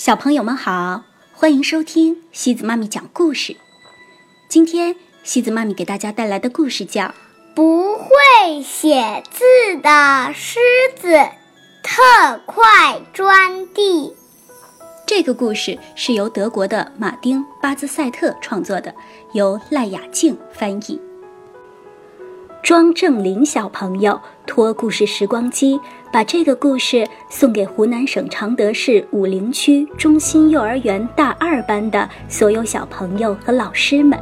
小朋友们好，欢迎收听西子妈咪讲故事。今天西子妈咪给大家带来的故事叫《不会写字的狮子特快钻地》。这个故事是由德国的马丁·巴兹赛特创作的，由赖雅静翻译。庄正林小朋友托故事时光机，把这个故事送给湖南省常德市武陵区中心幼儿园大二班的所有小朋友和老师们。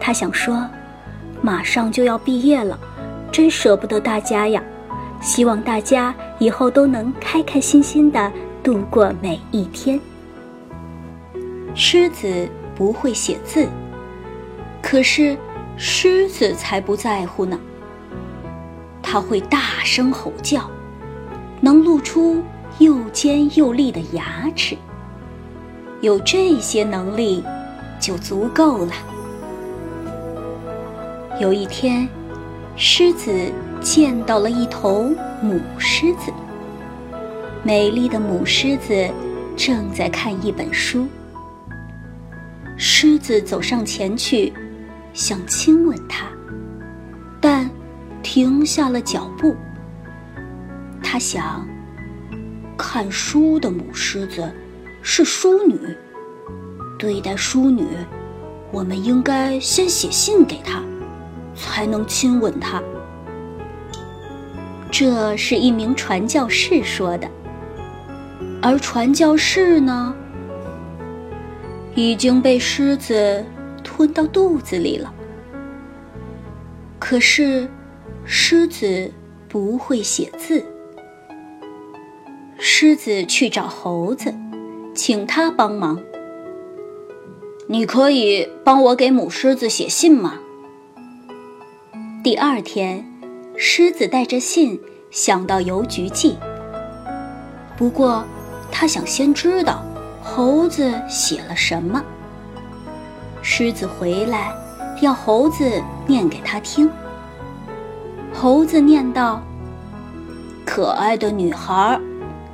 他想说，马上就要毕业了，真舍不得大家呀！希望大家以后都能开开心心的度过每一天。狮子不会写字，可是。狮子才不在乎呢。它会大声吼叫，能露出又尖又利的牙齿。有这些能力就足够了。有一天，狮子见到了一头母狮子。美丽的母狮子正在看一本书。狮子走上前去。想亲吻她，但停下了脚步。他想，看书的母狮子是淑女，对待淑女，我们应该先写信给她，才能亲吻她。这是一名传教士说的，而传教士呢，已经被狮子。吞到肚子里了。可是，狮子不会写字。狮子去找猴子，请他帮忙。你可以帮我给母狮子写信吗？第二天，狮子带着信想到邮局寄。不过，他想先知道猴子写了什么。狮子回来，要猴子念给他听。猴子念道：“可爱的女孩，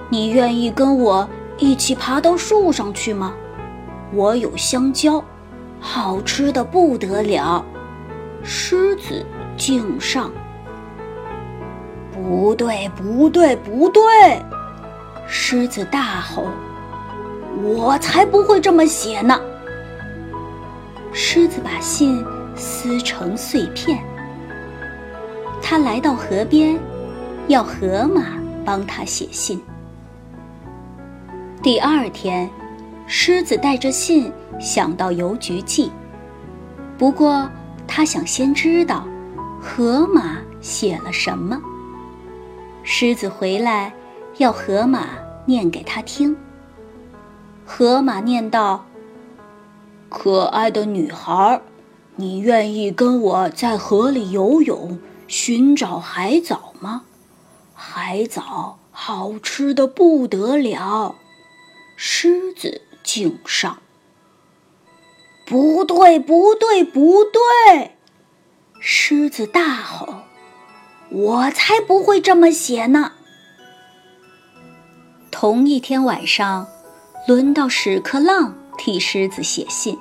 你愿意跟我一起爬到树上去吗？我有香蕉，好吃的不得了。”狮子敬上。不对，不对，不对！狮子大吼：“我才不会这么写呢！”狮子把信撕成碎片。他来到河边，要河马帮他写信。第二天，狮子带着信想到邮局寄。不过，他想先知道河马写了什么。狮子回来，要河马念给他听。河马念道。可爱的女孩，你愿意跟我在河里游泳，寻找海藻吗？海藻好吃的不得了。狮子敬上。不对，不对，不对！狮子大吼：“我才不会这么写呢！”同一天晚上，轮到屎壳郎。替狮子写信，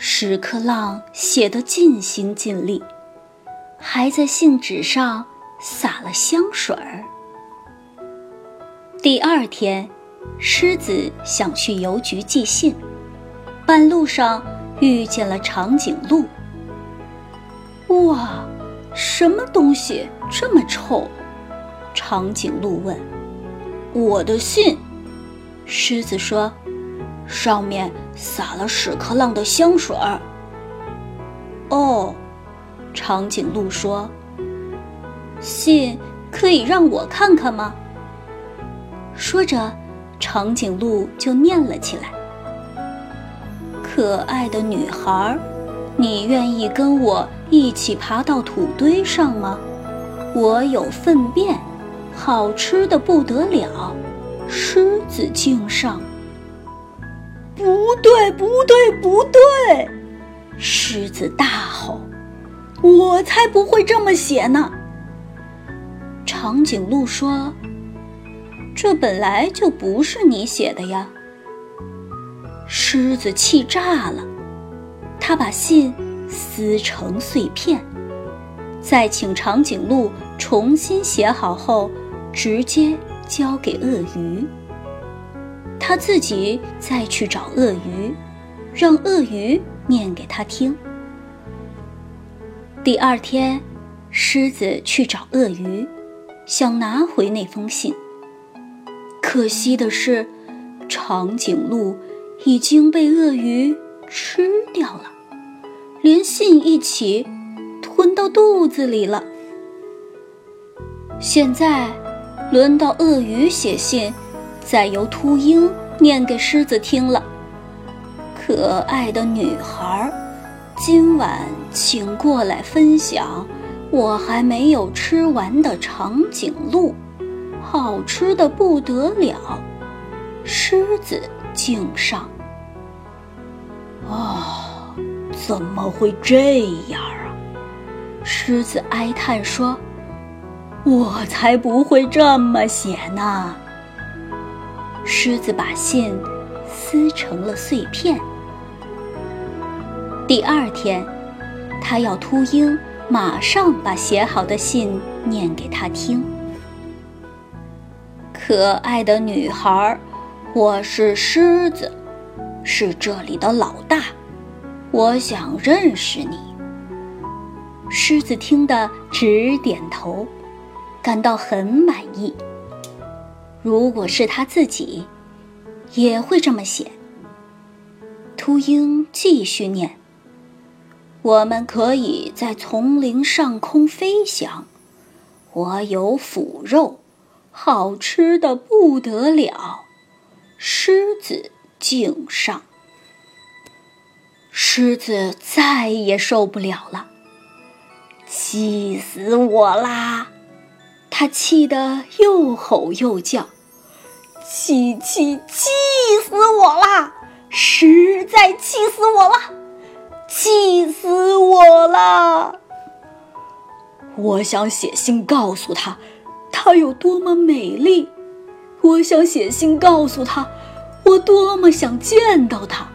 屎壳郎写得尽心尽力，还在信纸上撒了香水儿。第二天，狮子想去邮局寄信，半路上遇见了长颈鹿。哇，什么东西这么臭？长颈鹿问。我的信，狮子说。上面撒了屎壳郎的香水儿。哦，长颈鹿说：“信可以让我看看吗？”说着，长颈鹿就念了起来：“可爱的女孩，你愿意跟我一起爬到土堆上吗？我有粪便，好吃的不得了。狮子敬上。”不对，不对，不对！狮子大吼：“我才不会这么写呢！”长颈鹿说：“这本来就不是你写的呀！”狮子气炸了，他把信撕成碎片，再请长颈鹿重新写好后，直接交给鳄鱼。他自己再去找鳄鱼，让鳄鱼念给他听。第二天，狮子去找鳄鱼，想拿回那封信。可惜的是，长颈鹿已经被鳄鱼吃掉了，连信一起吞到肚子里了。现在，轮到鳄鱼写信。再由秃鹰念给狮子听了。可爱的女孩，今晚请过来分享我还没有吃完的长颈鹿，好吃的不得了。狮子敬上。啊，怎么会这样啊？狮子哀叹说：“我才不会这么写呢。”狮子把信撕成了碎片。第二天，他要秃鹰马上把写好的信念给他听。可爱的女孩，我是狮子，是这里的老大，我想认识你。狮子听得直点头，感到很满意。如果是他自己，也会这么写。秃鹰继续念：“我们可以在丛林上空飞翔，我有腐肉，好吃的不得了。”狮子敬上。狮子再也受不了了，气死我啦！他气得又吼又叫，气气气死我啦！实在气死我了，气死我了！我想写信告诉她，她有多么美丽；我想写信告诉她，我多么想见到她。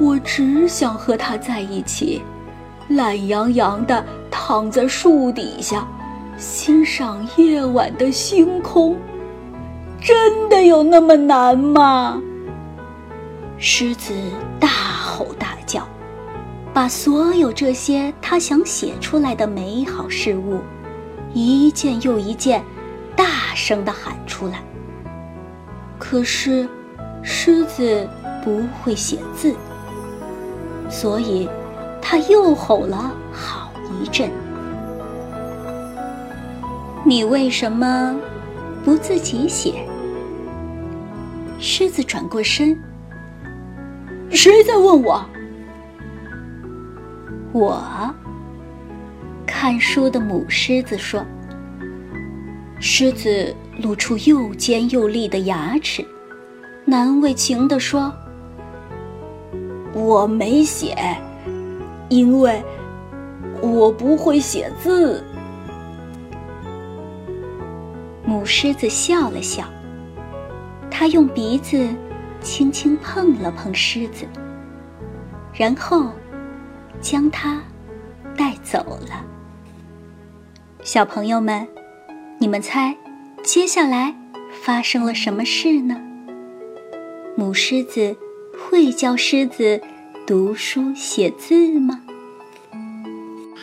我只想和她在一起，懒洋洋地躺在树底下。欣赏夜晚的星空，真的有那么难吗？狮子大吼大叫，把所有这些他想写出来的美好事物，一件又一件，大声地喊出来。可是，狮子不会写字，所以，他又吼了好一阵。你为什么不自己写？狮子转过身。谁在问我？我。看书的母狮子说。狮子露出又尖又利的牙齿，难为情地说：“我没写，因为我不会写字。”母狮子笑了笑，他用鼻子轻轻碰了碰狮子，然后将它带走了。小朋友们，你们猜，接下来发生了什么事呢？母狮子会教狮子读书写字吗？